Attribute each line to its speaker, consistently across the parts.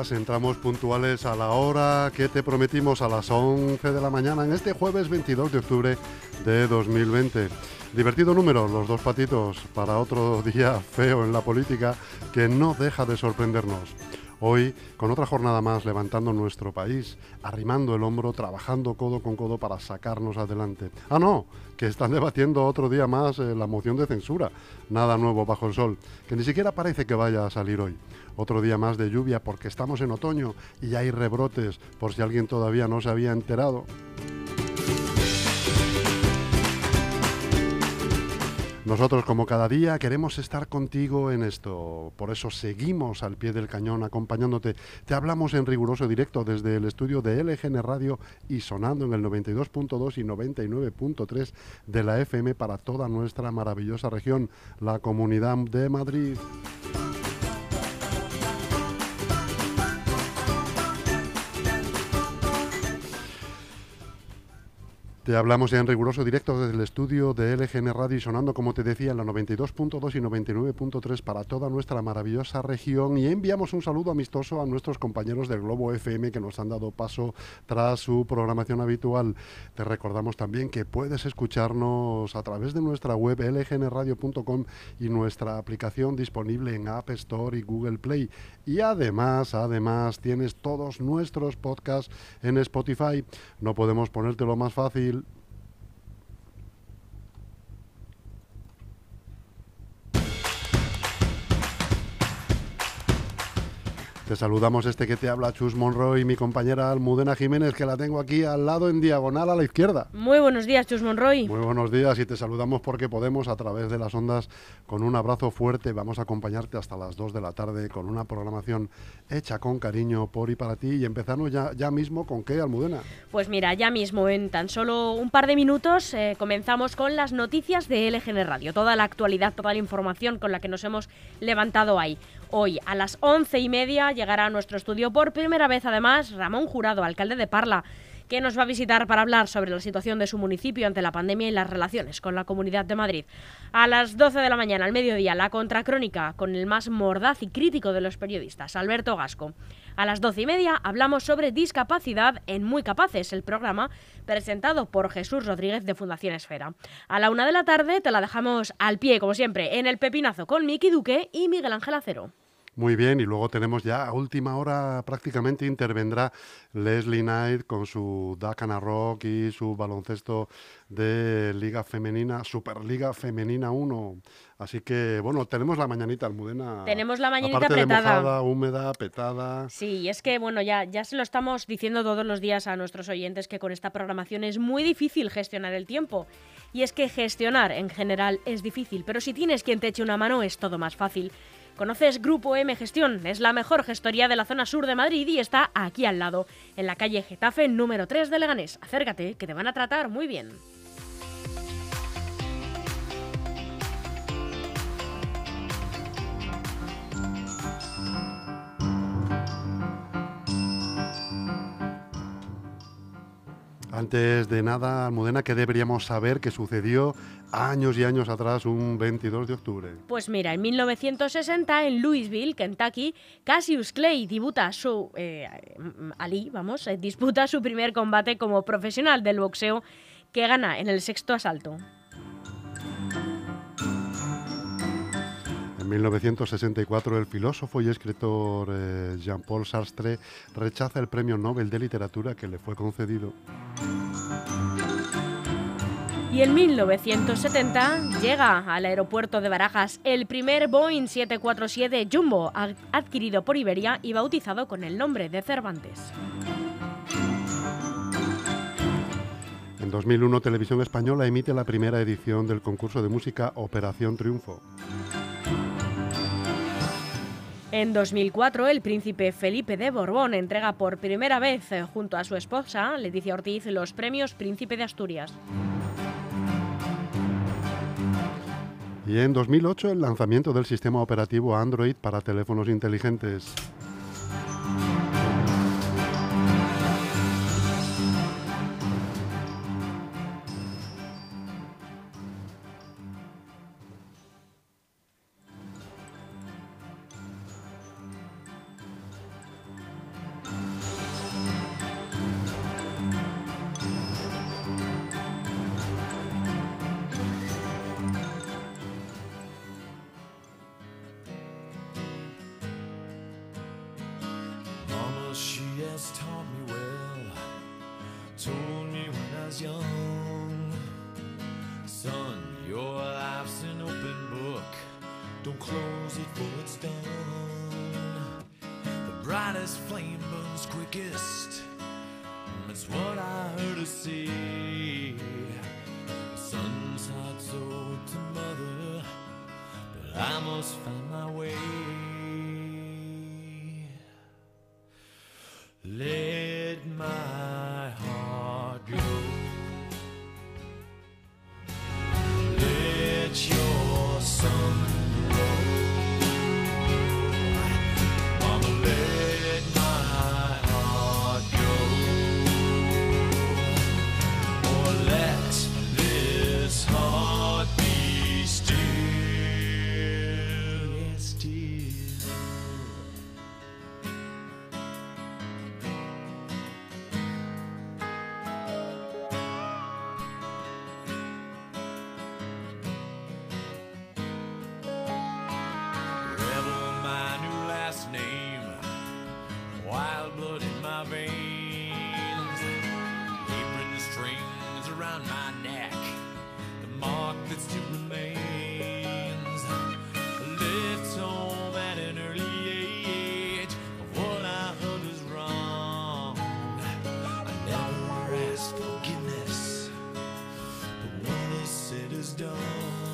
Speaker 1: Entramos puntuales a la hora que te prometimos a las 11 de la mañana en este jueves 22 de octubre de 2020. Divertido número, los dos patitos, para otro día feo en la política que no deja de sorprendernos. Hoy, con otra jornada más, levantando nuestro país, arrimando el hombro, trabajando codo con codo para sacarnos adelante. Ah, no, que están debatiendo otro día más eh, la moción de censura. Nada nuevo bajo el sol, que ni siquiera parece que vaya a salir hoy. Otro día más de lluvia porque estamos en otoño y hay rebrotes, por si alguien todavía no se había enterado. Nosotros, como cada día, queremos estar contigo en esto. Por eso seguimos al pie del cañón acompañándote. Te hablamos en riguroso directo desde el estudio de LGN Radio y sonando en el 92.2 y 99.3 de la FM para toda nuestra maravillosa región, la Comunidad de Madrid. Te hablamos ya en riguroso directo desde el estudio de LGN Radio y sonando, como te decía, en la 92.2 y 99.3 para toda nuestra maravillosa región. Y enviamos un saludo amistoso a nuestros compañeros del Globo FM que nos han dado paso tras su programación habitual. Te recordamos también que puedes escucharnos a través de nuestra web lgnradio.com y nuestra aplicación disponible en App Store y Google Play. Y además, además, tienes todos nuestros podcasts en Spotify. No podemos ponértelo más fácil Te saludamos este que te habla Chus Monroy y mi compañera Almudena Jiménez, que la tengo aquí al lado en diagonal a la izquierda.
Speaker 2: Muy buenos días, Chus Monroy.
Speaker 1: Muy buenos días y te saludamos porque podemos a través de las ondas con un abrazo fuerte. Vamos a acompañarte hasta las 2 de la tarde con una programación hecha con cariño por y para ti. Y empezamos ya, ya mismo con qué, Almudena.
Speaker 2: Pues mira, ya mismo en tan solo un par de minutos eh, comenzamos con las noticias de LGN Radio. Toda la actualidad, toda la información con la que nos hemos levantado ahí. Hoy a las once y media llegará a nuestro estudio por primera vez además Ramón Jurado, alcalde de Parla que nos va a visitar para hablar sobre la situación de su municipio ante la pandemia y las relaciones con la Comunidad de Madrid. A las 12 de la mañana, al mediodía, la contracrónica con el más mordaz y crítico de los periodistas, Alberto Gasco. A las 12 y media hablamos sobre discapacidad en Muy Capaces, el programa presentado por Jesús Rodríguez de Fundación Esfera. A la una de la tarde te la dejamos al pie, como siempre, en el Pepinazo con Miki Duque y Miguel Ángel Acero.
Speaker 1: Muy bien, y luego tenemos ya a última hora prácticamente intervendrá Leslie Knight con su Dakana Rock y su baloncesto de Liga Femenina, Superliga Femenina 1. Así que, bueno, tenemos la mañanita, Almudena.
Speaker 2: Tenemos la mañanita apretada.
Speaker 1: húmeda, petada.
Speaker 2: Sí, es que, bueno, ya, ya se lo estamos diciendo todos los días a nuestros oyentes que con esta programación es muy difícil gestionar el tiempo. Y es que gestionar en general es difícil, pero si tienes quien te eche una mano es todo más fácil. ¿Conoces Grupo M Gestión? Es la mejor gestoría de la zona sur de Madrid y está aquí al lado, en la calle Getafe número 3 de Leganés. Acércate, que te van a tratar muy bien.
Speaker 1: Antes de nada, Almudena, ¿qué deberíamos saber que sucedió años y años atrás, un 22 de octubre?
Speaker 2: Pues mira, en 1960, en Louisville, Kentucky, Cassius Clay disputa su, eh, vamos, eh, disputa su primer combate como profesional del boxeo que gana en el sexto asalto.
Speaker 1: 1964 el filósofo y escritor eh, Jean-Paul Sartre rechaza el Premio Nobel de Literatura que le fue concedido.
Speaker 2: Y en 1970 llega al aeropuerto de Barajas el primer Boeing 747 Jumbo, adquirido por Iberia y bautizado con el nombre de Cervantes.
Speaker 1: En 2001 Televisión Española emite la primera edición del concurso de música Operación Triunfo.
Speaker 2: En 2004, el príncipe Felipe de Borbón entrega por primera vez, eh, junto a su esposa, Leticia Ortiz, los premios Príncipe de Asturias.
Speaker 1: Y en 2008, el lanzamiento del sistema operativo Android para teléfonos inteligentes.
Speaker 3: Told me when I was young, son, your life's an open book. Don't close it for it's done. The brightest flame burns quickest. That's what I heard her say. Son's heart sold to mother, but I must find love.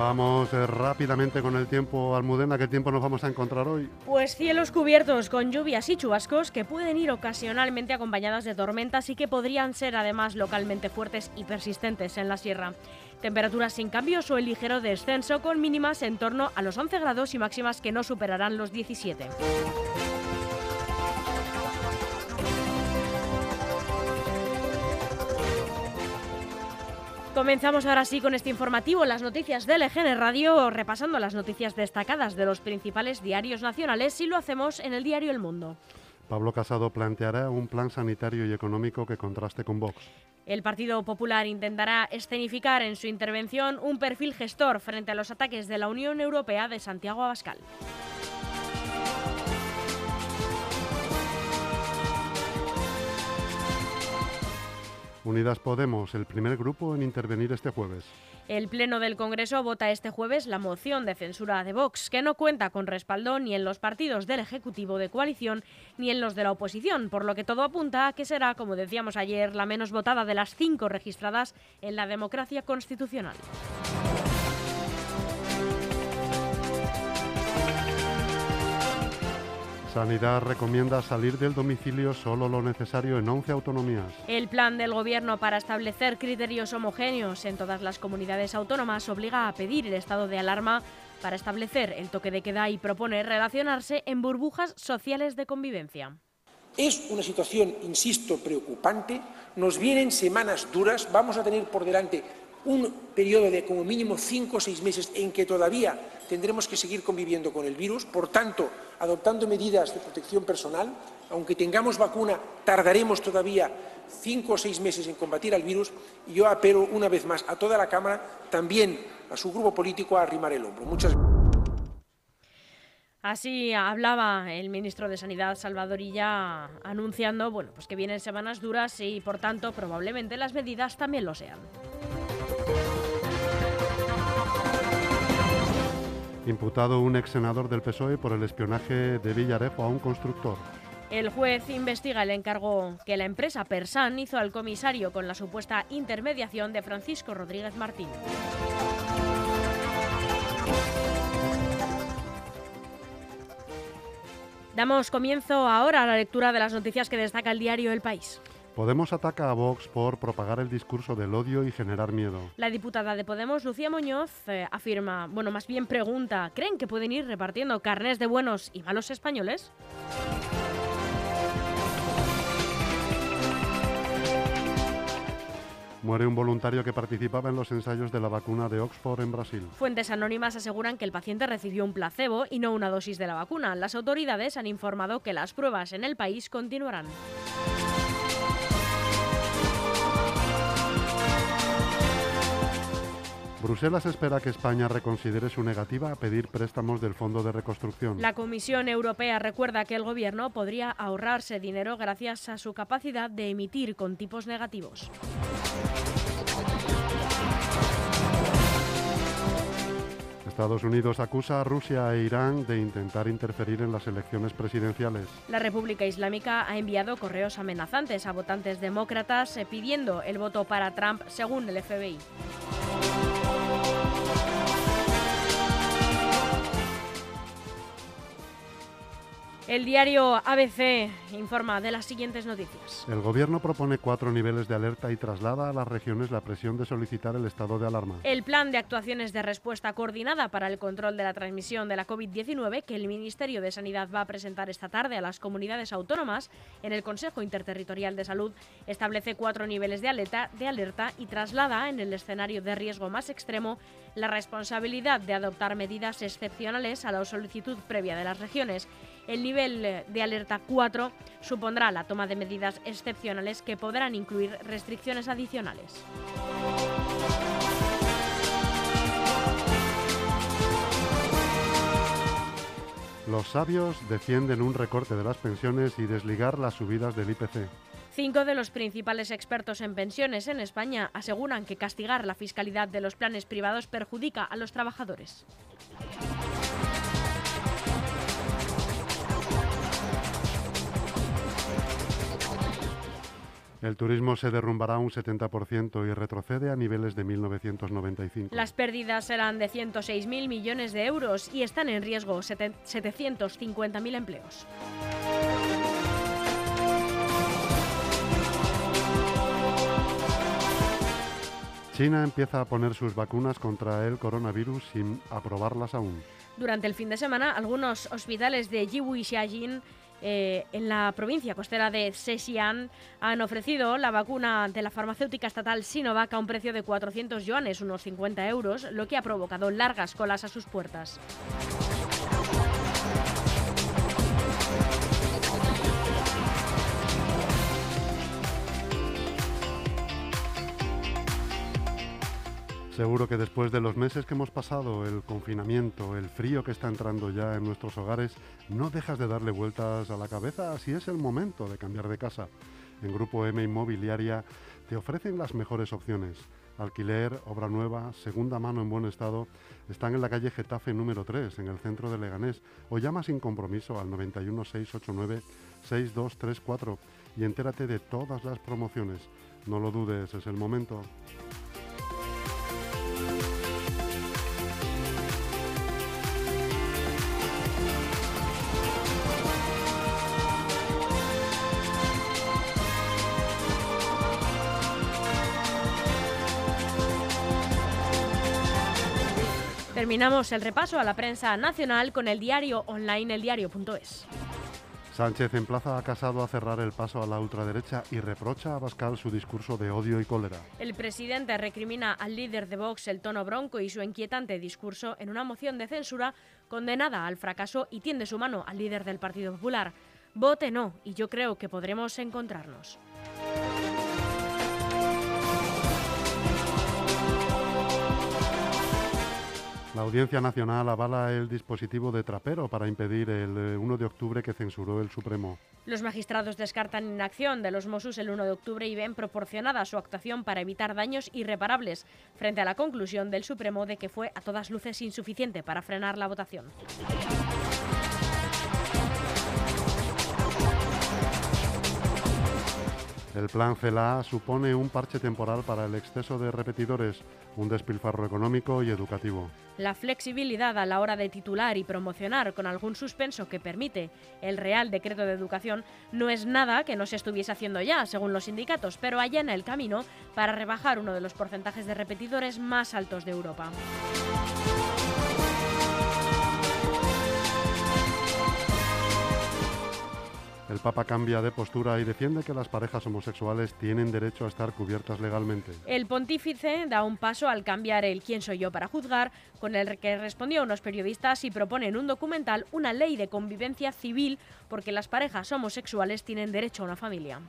Speaker 1: Vamos eh, rápidamente con el tiempo, Almudena. ¿Qué tiempo nos vamos a encontrar hoy?
Speaker 2: Pues cielos cubiertos con lluvias y chubascos que pueden ir ocasionalmente acompañadas de tormentas y que podrían ser además localmente fuertes y persistentes en la sierra. Temperaturas sin cambios o el ligero descenso con mínimas en torno a los 11 grados y máximas que no superarán los 17. Comenzamos ahora sí con este informativo, las noticias de LGN Radio, repasando las noticias destacadas de los principales diarios nacionales y lo hacemos en el diario El Mundo.
Speaker 1: Pablo Casado planteará un plan sanitario y económico que contraste con Vox.
Speaker 2: El Partido Popular intentará escenificar en su intervención un perfil gestor frente a los ataques de la Unión Europea de Santiago Abascal.
Speaker 1: Unidas Podemos, el primer grupo en intervenir este jueves.
Speaker 2: El Pleno del Congreso vota este jueves la moción de censura de Vox, que no cuenta con respaldo ni en los partidos del Ejecutivo de coalición ni en los de la oposición, por lo que todo apunta a que será, como decíamos ayer, la menos votada de las cinco registradas en la democracia constitucional.
Speaker 1: Sanidad recomienda salir del domicilio solo lo necesario en 11 autonomías.
Speaker 2: El plan del Gobierno para establecer criterios homogéneos en todas las comunidades autónomas obliga a pedir el estado de alarma para establecer el toque de queda y propone relacionarse en burbujas sociales de convivencia.
Speaker 4: Es una situación, insisto, preocupante. Nos vienen semanas duras. Vamos a tener por delante un periodo de como mínimo cinco o seis meses en que todavía tendremos que seguir conviviendo con el virus. Por tanto, adoptando medidas de protección personal, aunque tengamos vacuna, tardaremos todavía cinco o seis meses en combatir al virus. Y yo apelo una vez más a toda la Cámara, también a su grupo político, a arrimar el hombro. Muchas
Speaker 2: Así hablaba el ministro de Sanidad Salvador Illa anunciando bueno, pues que vienen semanas duras y por tanto probablemente las medidas también lo sean.
Speaker 1: Imputado un ex senador del PSOE por el espionaje de Villarejo a un constructor.
Speaker 2: El juez investiga el encargo que la empresa Persan hizo al comisario con la supuesta intermediación de Francisco Rodríguez Martín. Damos comienzo ahora a la lectura de las noticias que destaca el diario El País.
Speaker 1: Podemos ataca a Vox por propagar el discurso del odio y generar miedo.
Speaker 2: La diputada de Podemos, Lucía Muñoz, eh, afirma, bueno, más bien pregunta, ¿creen que pueden ir repartiendo carnes de buenos y malos españoles?
Speaker 1: Muere un voluntario que participaba en los ensayos de la vacuna de Oxford en Brasil.
Speaker 2: Fuentes anónimas aseguran que el paciente recibió un placebo y no una dosis de la vacuna. Las autoridades han informado que las pruebas en el país continuarán.
Speaker 1: Bruselas espera que España reconsidere su negativa a pedir préstamos del Fondo de Reconstrucción.
Speaker 2: La Comisión Europea recuerda que el Gobierno podría ahorrarse dinero gracias a su capacidad de emitir con tipos negativos.
Speaker 1: Estados Unidos acusa a Rusia e Irán de intentar interferir en las elecciones presidenciales.
Speaker 2: La República Islámica ha enviado correos amenazantes a votantes demócratas eh, pidiendo el voto para Trump según el FBI. El diario ABC informa de las siguientes noticias.
Speaker 1: El gobierno propone cuatro niveles de alerta y traslada a las regiones la presión de solicitar el estado de alarma.
Speaker 2: El plan de actuaciones de respuesta coordinada para el control de la transmisión de la COVID-19 que el Ministerio de Sanidad va a presentar esta tarde a las comunidades autónomas en el Consejo Interterritorial de Salud establece cuatro niveles de alerta, de alerta y traslada en el escenario de riesgo más extremo la responsabilidad de adoptar medidas excepcionales a la solicitud previa de las regiones. El nivel de alerta 4 supondrá la toma de medidas excepcionales que podrán incluir restricciones adicionales.
Speaker 1: Los sabios defienden un recorte de las pensiones y desligar las subidas del IPC.
Speaker 2: Cinco de los principales expertos en pensiones en España aseguran que castigar la fiscalidad de los planes privados perjudica a los trabajadores.
Speaker 1: El turismo se derrumbará un 70% y retrocede a niveles de 1995.
Speaker 2: Las pérdidas serán de 106.000 millones de euros y están en riesgo 750.000 empleos.
Speaker 1: China empieza a poner sus vacunas contra el coronavirus sin aprobarlas aún.
Speaker 2: Durante el fin de semana, algunos hospitales de Jiwu y Xiajin eh, en la provincia costera de Zhejiang han ofrecido la vacuna de la farmacéutica estatal Sinovac a un precio de 400 yuanes, unos 50 euros, lo que ha provocado largas colas a sus puertas.
Speaker 1: Seguro que después de los meses que hemos pasado, el confinamiento, el frío que está entrando ya en nuestros hogares, no dejas de darle vueltas a la cabeza si es el momento de cambiar de casa. En Grupo M Inmobiliaria te ofrecen las mejores opciones. alquiler, obra nueva, segunda mano en buen estado, están en la calle Getafe número 3, en el centro de Leganés, o llama sin compromiso al 91 689 6234 y entérate de todas las promociones. No lo dudes, es el momento.
Speaker 2: Terminamos el repaso a la prensa nacional con el diario online eldiario.es.
Speaker 1: Sánchez emplaza a Casado a cerrar el paso a la ultraderecha y reprocha a Bascal su discurso de odio y cólera.
Speaker 2: El presidente recrimina al líder de Vox el tono bronco y su inquietante discurso en una moción de censura condenada al fracaso y tiende su mano al líder del Partido Popular. Vote no y yo creo que podremos encontrarnos.
Speaker 1: La Audiencia Nacional avala el dispositivo de Trapero para impedir el 1 de octubre que censuró el Supremo.
Speaker 2: Los magistrados descartan inacción de los Mossos el 1 de octubre y ven proporcionada su actuación para evitar daños irreparables, frente a la conclusión del Supremo de que fue a todas luces insuficiente para frenar la votación.
Speaker 1: El plan CELA supone un parche temporal para el exceso de repetidores, un despilfarro económico y educativo.
Speaker 2: La flexibilidad a la hora de titular y promocionar con algún suspenso que permite el Real Decreto de Educación no es nada que no se estuviese haciendo ya, según los sindicatos, pero allana el camino para rebajar uno de los porcentajes de repetidores más altos de Europa.
Speaker 1: El Papa cambia de postura y defiende que las parejas homosexuales tienen derecho a estar cubiertas legalmente.
Speaker 2: El pontífice da un paso al cambiar el quién soy yo para juzgar, con el que respondió a unos periodistas y propone en un documental una ley de convivencia civil porque las parejas homosexuales tienen derecho a una familia.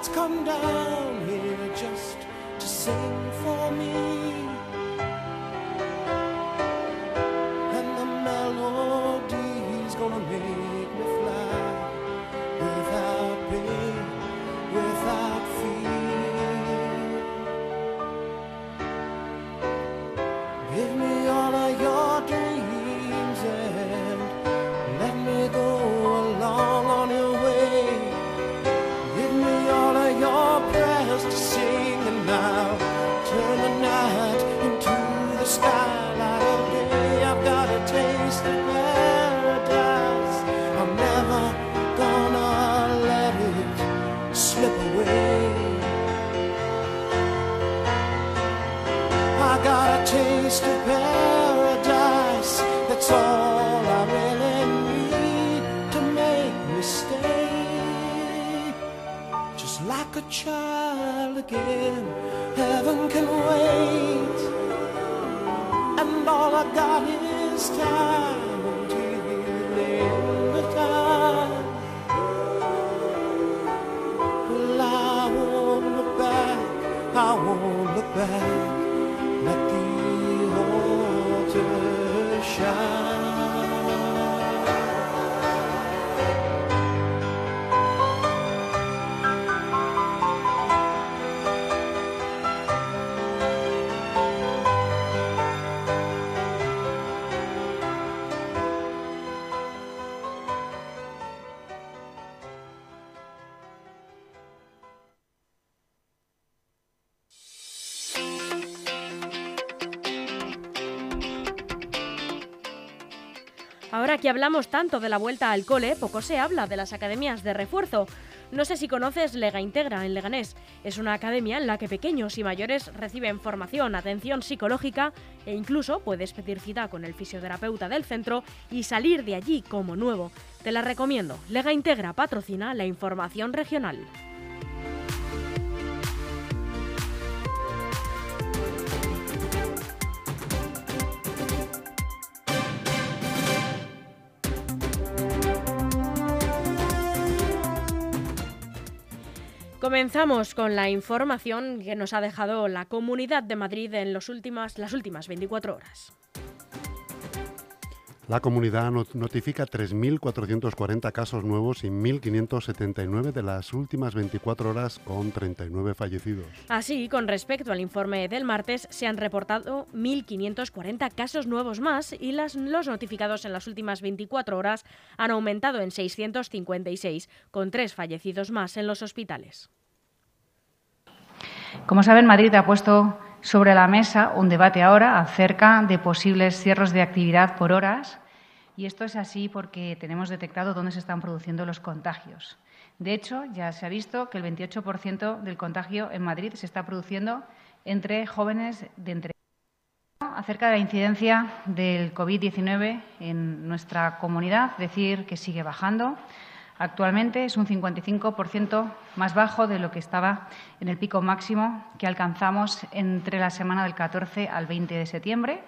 Speaker 3: Gods come down here just paradise. That's all I really need to make me stay. Just like a child again, heaven can wait. And all I got is time until the end of time. I won't look back, I won't look back. God.
Speaker 2: Ahora que hablamos tanto de la vuelta al cole, poco se habla de las academias de refuerzo. No sé si conoces Lega Integra en Leganés. Es una academia en la que pequeños y mayores reciben formación, atención psicológica e incluso puedes pedir cita con el fisioterapeuta del centro y salir de allí como nuevo. Te la recomiendo. Lega Integra patrocina la información regional. Comenzamos con la información que nos ha dejado la Comunidad de Madrid en los últimas, las últimas 24 horas.
Speaker 1: La comunidad not- notifica 3.440 casos nuevos y 1.579 de las últimas 24 horas con 39 fallecidos.
Speaker 2: Así, con respecto al informe del martes, se han reportado 1.540 casos nuevos más y las- los notificados en las últimas 24 horas han aumentado en 656, con tres fallecidos más en los hospitales.
Speaker 5: Como saben, Madrid ha puesto sobre la mesa un debate ahora acerca de posibles cierres de actividad por horas y esto es así porque tenemos detectado dónde se están produciendo los contagios. De hecho, ya se ha visto que el 28% del contagio en Madrid se está produciendo entre jóvenes de entre acerca de la incidencia del COVID-19 en nuestra comunidad, decir que sigue bajando. Actualmente es un 55% más bajo de lo que estaba en el pico máximo que alcanzamos entre la semana del 14 al 20 de septiembre,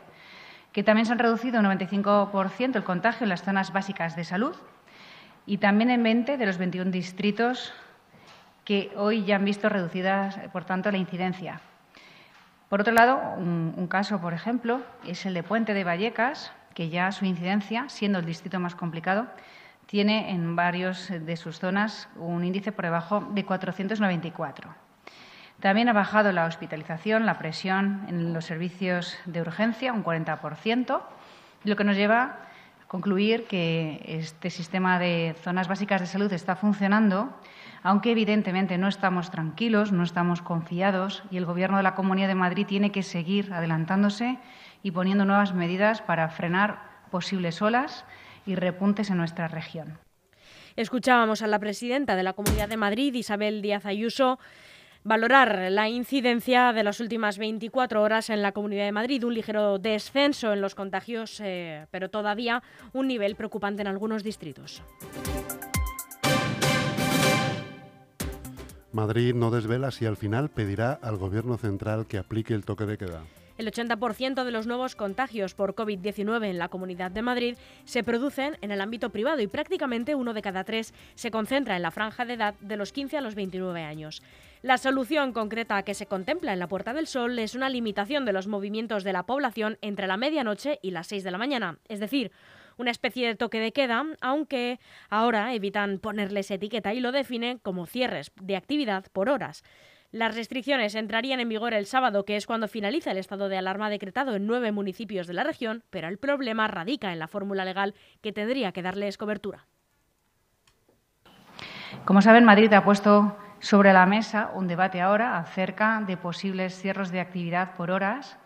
Speaker 5: que también se han reducido un 95% el contagio en las zonas básicas de salud y también en 20 de los 21 distritos que hoy ya han visto reducidas, por tanto, la incidencia. Por otro lado, un caso, por ejemplo, es el de Puente de Vallecas, que ya su incidencia, siendo el distrito más complicado, tiene en varios de sus zonas un índice por debajo de 494. También ha bajado la hospitalización, la presión en los servicios de urgencia, un 40%, lo que nos lleva a concluir que este sistema de zonas básicas de salud está funcionando, aunque evidentemente no estamos tranquilos, no estamos confiados y el Gobierno de la Comunidad de Madrid tiene que seguir adelantándose y poniendo nuevas medidas para frenar posibles olas y repuntes en nuestra región.
Speaker 2: Escuchábamos a la presidenta de la Comunidad de Madrid, Isabel Díaz Ayuso, valorar la incidencia de las últimas 24 horas en la Comunidad de Madrid, un ligero descenso en los contagios, eh, pero todavía un nivel preocupante en algunos distritos.
Speaker 1: Madrid no desvela si al final pedirá al Gobierno central que aplique el toque de queda.
Speaker 2: El 80% de los nuevos contagios por COVID-19 en la Comunidad de Madrid se producen en el ámbito privado y prácticamente uno de cada tres se concentra en la franja de edad de los 15 a los 29 años. La solución concreta que se contempla en la Puerta del Sol es una limitación de los movimientos de la población entre la medianoche y las 6 de la mañana, es decir, una especie de toque de queda, aunque ahora evitan ponerles etiqueta y lo definen como cierres de actividad por horas. Las restricciones entrarían en vigor el sábado, que es cuando finaliza el estado de alarma decretado en nueve municipios de la región, pero el problema radica en la fórmula legal que tendría que darles cobertura.
Speaker 5: Como saben, Madrid ha puesto sobre la mesa un debate ahora acerca de posibles cierres de actividad por horas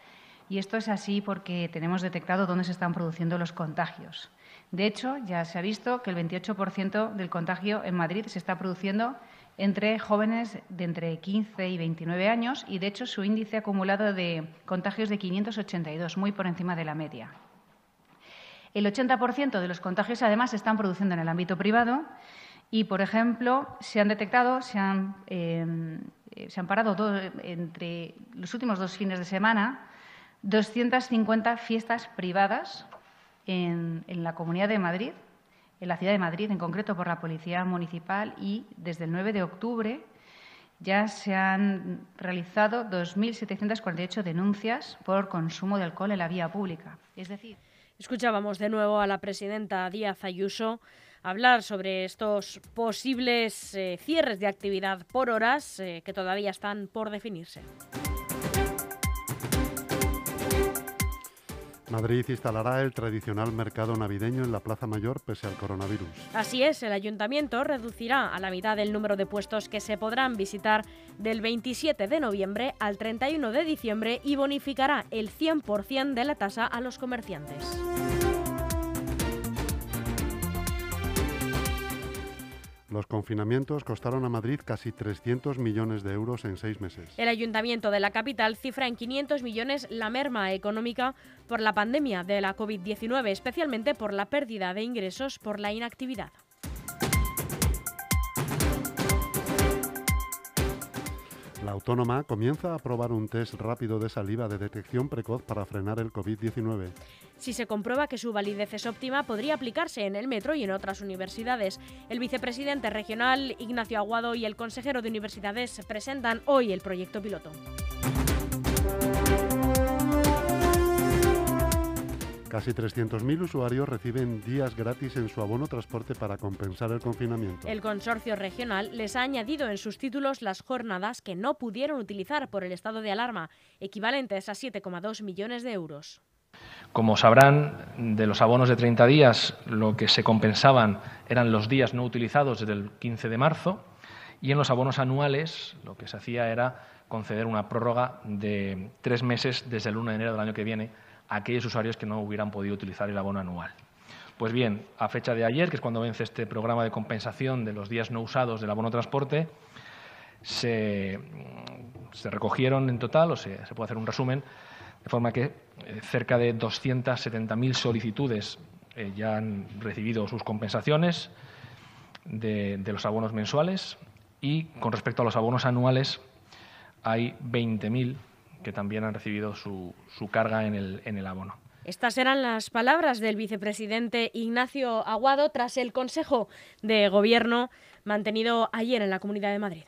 Speaker 5: y esto es así porque tenemos detectado dónde se están produciendo los contagios. De hecho, ya se ha visto que el 28% del contagio en Madrid se está produciendo entre jóvenes de entre 15 y 29 años y, de hecho, su índice acumulado de contagios de 582, muy por encima de la media. El 80% de los contagios, además, se están produciendo en el ámbito privado y, por ejemplo, se han detectado, se han, eh, parado do, entre los últimos dos fines de semana 250 fiestas privadas en la Comunidad de Madrid, en la ciudad de Madrid, en concreto por la Policía Municipal, y desde el 9 de octubre ya se han realizado 2.748 denuncias por consumo de alcohol en la vía pública. Es decir,
Speaker 2: Escuchábamos de nuevo a la presidenta Díaz Ayuso hablar sobre estos posibles eh, cierres de actividad por horas eh, que todavía están por definirse.
Speaker 1: Madrid instalará el tradicional mercado navideño en la Plaza Mayor pese al coronavirus.
Speaker 2: Así es, el ayuntamiento reducirá a la mitad el número de puestos que se podrán visitar del 27 de noviembre al 31 de diciembre y bonificará el 100% de la tasa a los comerciantes.
Speaker 1: Los confinamientos costaron a Madrid casi 300 millones de euros en seis meses.
Speaker 2: El ayuntamiento de la capital cifra en 500 millones la merma económica por la pandemia de la COVID-19, especialmente por la pérdida de ingresos por la inactividad.
Speaker 1: La autónoma comienza a probar un test rápido de saliva de detección precoz para frenar el COVID-19.
Speaker 2: Si se comprueba que su validez es óptima, podría aplicarse en el metro y en otras universidades. El vicepresidente regional, Ignacio Aguado, y el consejero de universidades presentan hoy el proyecto piloto.
Speaker 1: Casi 300.000 usuarios reciben días gratis en su abono transporte para compensar el confinamiento.
Speaker 2: El consorcio regional les ha añadido en sus títulos las jornadas que no pudieron utilizar por el estado de alarma, equivalentes a 7,2 millones de euros.
Speaker 6: Como sabrán, de los abonos de 30 días, lo que se compensaban eran los días no utilizados desde el 15 de marzo y en los abonos anuales lo que se hacía era conceder una prórroga de tres meses desde el 1 de enero del año que viene a aquellos usuarios que no hubieran podido utilizar el abono anual. Pues bien, a fecha de ayer, que es cuando vence este programa de compensación de los días no usados del abono transporte, se, recogieron en total, o se, se puede hacer un resumen, de forma que eh, cerca de 270.000 solicitudes eh, ya han recibido sus compensaciones de, los abonos mensuales y con respecto a los abonos anuales hay 20.000 que también han recibido su, su carga en el, en el abono.
Speaker 2: Estas eran las palabras del vicepresidente Ignacio Aguado tras el Consejo de Gobierno mantenido ayer en la Comunidad de Madrid.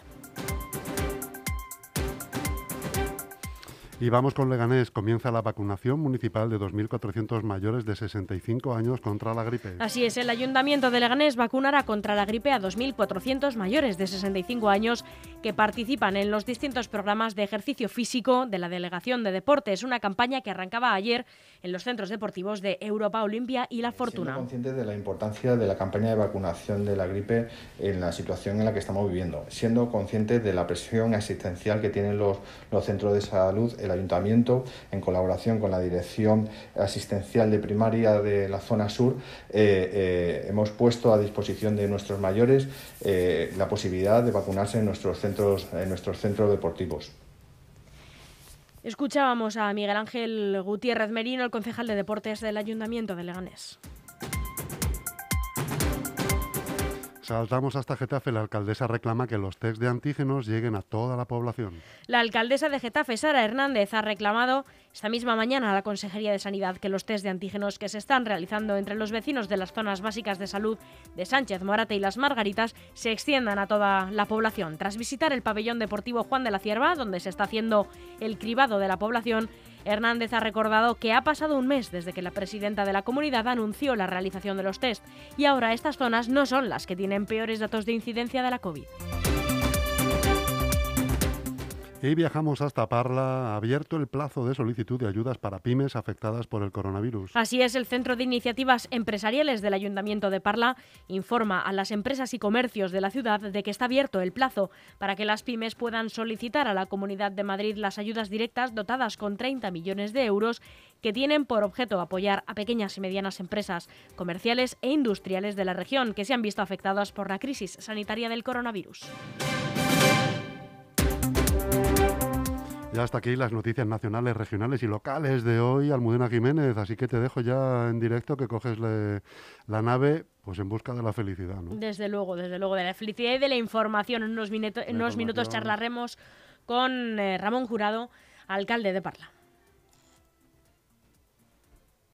Speaker 1: Y vamos con Leganés. Comienza la vacunación municipal de 2.400 mayores de 65 años contra la gripe.
Speaker 2: Así es, el Ayuntamiento de Leganés vacunará contra la gripe a 2.400 mayores de 65 años que participan en los distintos programas de ejercicio físico de la Delegación de Deportes, una campaña que arrancaba ayer en los centros deportivos de Europa Olimpia y La Fortuna.
Speaker 7: Siendo conscientes de la importancia de la campaña de vacunación de la gripe en la situación en la que estamos viviendo, siendo conscientes de la presión asistencial que tienen los, los centros de salud el ayuntamiento, en colaboración con la Dirección Asistencial de Primaria de la zona sur, eh, eh, hemos puesto a disposición de nuestros mayores eh, la posibilidad de vacunarse en nuestros centros, en nuestros centros deportivos.
Speaker 2: Escuchábamos a Miguel Ángel Gutiérrez Merino, el concejal de deportes del Ayuntamiento de Leganés.
Speaker 1: Saltamos hasta Getafe. La alcaldesa reclama que los test de antígenos lleguen a toda la población.
Speaker 2: La alcaldesa de Getafe, Sara Hernández, ha reclamado esta misma mañana a la Consejería de Sanidad que los test de antígenos que se están realizando entre los vecinos de las zonas básicas de salud de Sánchez, Morate y Las Margaritas se extiendan a toda la población. Tras visitar el pabellón deportivo Juan de la Cierva, donde se está haciendo el cribado de la población, Hernández ha recordado que ha pasado un mes desde que la presidenta de la comunidad anunció la realización de los test y ahora estas zonas no son las que tienen peores datos de incidencia de la COVID.
Speaker 1: Y viajamos hasta Parla. Abierto el plazo de solicitud de ayudas para pymes afectadas por el coronavirus.
Speaker 2: Así es, el Centro de Iniciativas Empresariales del Ayuntamiento de Parla informa a las empresas y comercios de la ciudad de que está abierto el plazo para que las pymes puedan solicitar a la Comunidad de Madrid las ayudas directas dotadas con 30 millones de euros que tienen por objeto apoyar a pequeñas y medianas empresas comerciales e industriales de la región que se han visto afectadas por la crisis sanitaria del coronavirus.
Speaker 1: Ya hasta aquí las noticias nacionales, regionales y locales de hoy, Almudena Jiménez. Así que te dejo ya en directo que coges le- la nave pues en busca de la felicidad. ¿no?
Speaker 2: Desde luego, desde luego, de la felicidad y de la información. En unos, minuto- en unos minutos charlaremos con eh, Ramón Jurado, alcalde de Parla.